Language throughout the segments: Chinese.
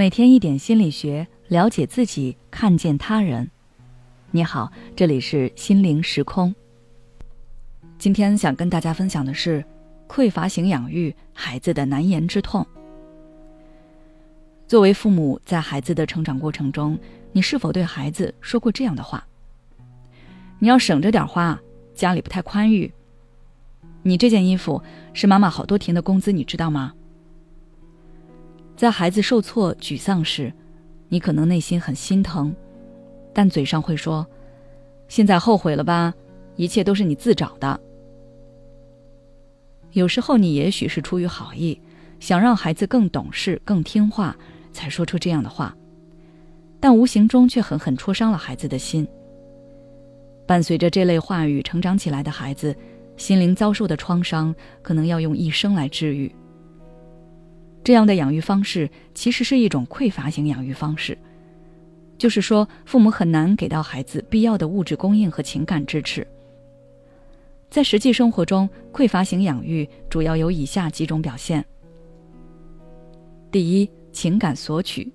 每天一点心理学，了解自己，看见他人。你好，这里是心灵时空。今天想跟大家分享的是匮乏型养育孩子的难言之痛。作为父母，在孩子的成长过程中，你是否对孩子说过这样的话？你要省着点花，家里不太宽裕。你这件衣服是妈妈好多天的工资，你知道吗？在孩子受挫、沮丧时，你可能内心很心疼，但嘴上会说：“现在后悔了吧？一切都是你自找的。”有时候你也许是出于好意，想让孩子更懂事、更听话，才说出这样的话，但无形中却狠狠戳伤了孩子的心。伴随着这类话语成长起来的孩子，心灵遭受的创伤可能要用一生来治愈。这样的养育方式其实是一种匮乏型养育方式，就是说，父母很难给到孩子必要的物质供应和情感支持。在实际生活中，匮乏型养育主要有以下几种表现：第一，情感索取。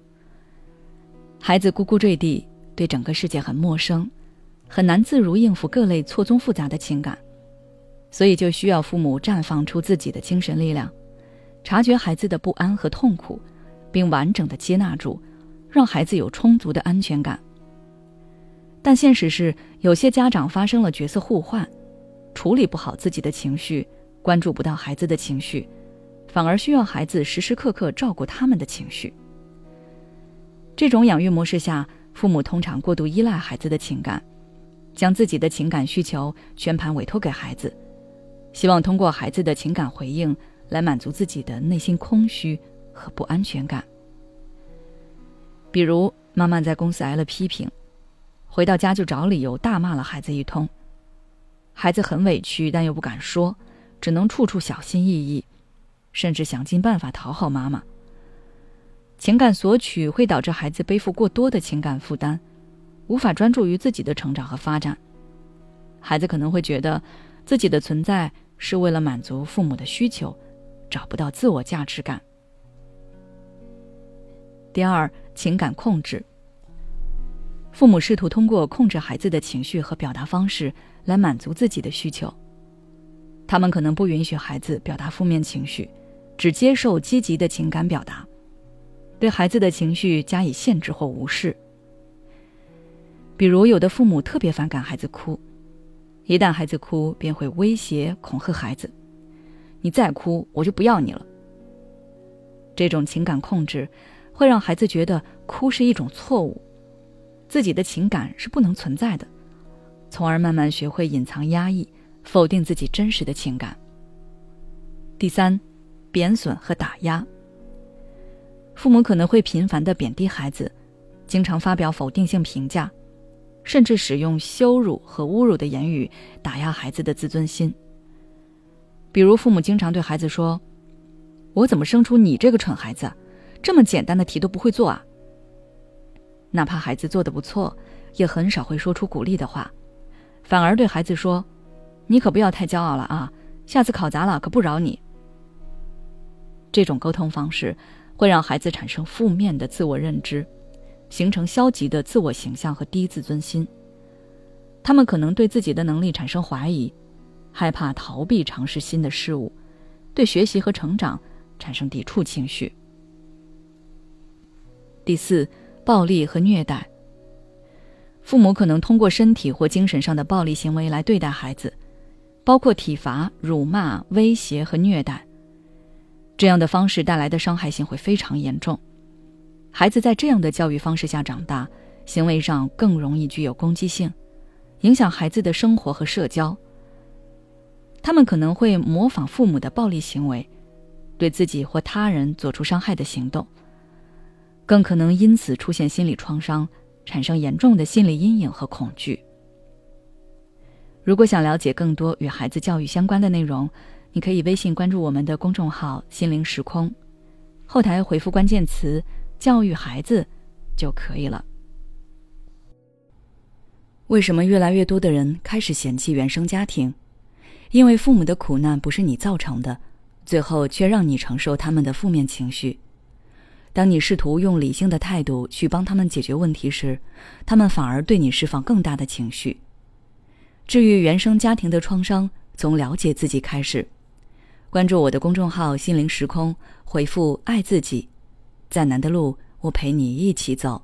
孩子咕咕坠地，对整个世界很陌生，很难自如应付各类错综复杂的情感，所以就需要父母绽放出自己的精神力量。察觉孩子的不安和痛苦，并完整的接纳住，让孩子有充足的安全感。但现实是，有些家长发生了角色互换，处理不好自己的情绪，关注不到孩子的情绪，反而需要孩子时时刻刻照顾他们的情绪。这种养育模式下，父母通常过度依赖孩子的情感，将自己的情感需求全盘委托给孩子，希望通过孩子的情感回应。来满足自己的内心空虚和不安全感。比如，妈妈在公司挨了批评，回到家就找理由大骂了孩子一通。孩子很委屈，但又不敢说，只能处处小心翼翼，甚至想尽办法讨好妈妈。情感索取会导致孩子背负过多的情感负担，无法专注于自己的成长和发展。孩子可能会觉得，自己的存在是为了满足父母的需求。找不到自我价值感。第二，情感控制。父母试图通过控制孩子的情绪和表达方式来满足自己的需求。他们可能不允许孩子表达负面情绪，只接受积极的情感表达，对孩子的情绪加以限制或无视。比如，有的父母特别反感孩子哭，一旦孩子哭，便会威胁恐吓孩子。你再哭，我就不要你了。这种情感控制，会让孩子觉得哭是一种错误，自己的情感是不能存在的，从而慢慢学会隐藏、压抑、否定自己真实的情感。第三，贬损和打压。父母可能会频繁的贬低孩子，经常发表否定性评价，甚至使用羞辱和侮辱的言语打压孩子的自尊心。比如，父母经常对孩子说：“我怎么生出你这个蠢孩子？这么简单的题都不会做啊！”哪怕孩子做的不错，也很少会说出鼓励的话，反而对孩子说：“你可不要太骄傲了啊，下次考砸了可不饶你。”这种沟通方式会让孩子产生负面的自我认知，形成消极的自我形象和低自尊心。他们可能对自己的能力产生怀疑。害怕逃避尝试新的事物，对学习和成长产生抵触情绪。第四，暴力和虐待。父母可能通过身体或精神上的暴力行为来对待孩子，包括体罚、辱骂、威胁和虐待。这样的方式带来的伤害性会非常严重。孩子在这样的教育方式下长大，行为上更容易具有攻击性，影响孩子的生活和社交。他们可能会模仿父母的暴力行为，对自己或他人做出伤害的行动，更可能因此出现心理创伤，产生严重的心理阴影和恐惧。如果想了解更多与孩子教育相关的内容，你可以微信关注我们的公众号“心灵时空”，后台回复关键词“教育孩子”就可以了。为什么越来越多的人开始嫌弃原生家庭？因为父母的苦难不是你造成的，最后却让你承受他们的负面情绪。当你试图用理性的态度去帮他们解决问题时，他们反而对你释放更大的情绪。治愈原生家庭的创伤，从了解自己开始。关注我的公众号“心灵时空”，回复“爱自己”，再难的路，我陪你一起走。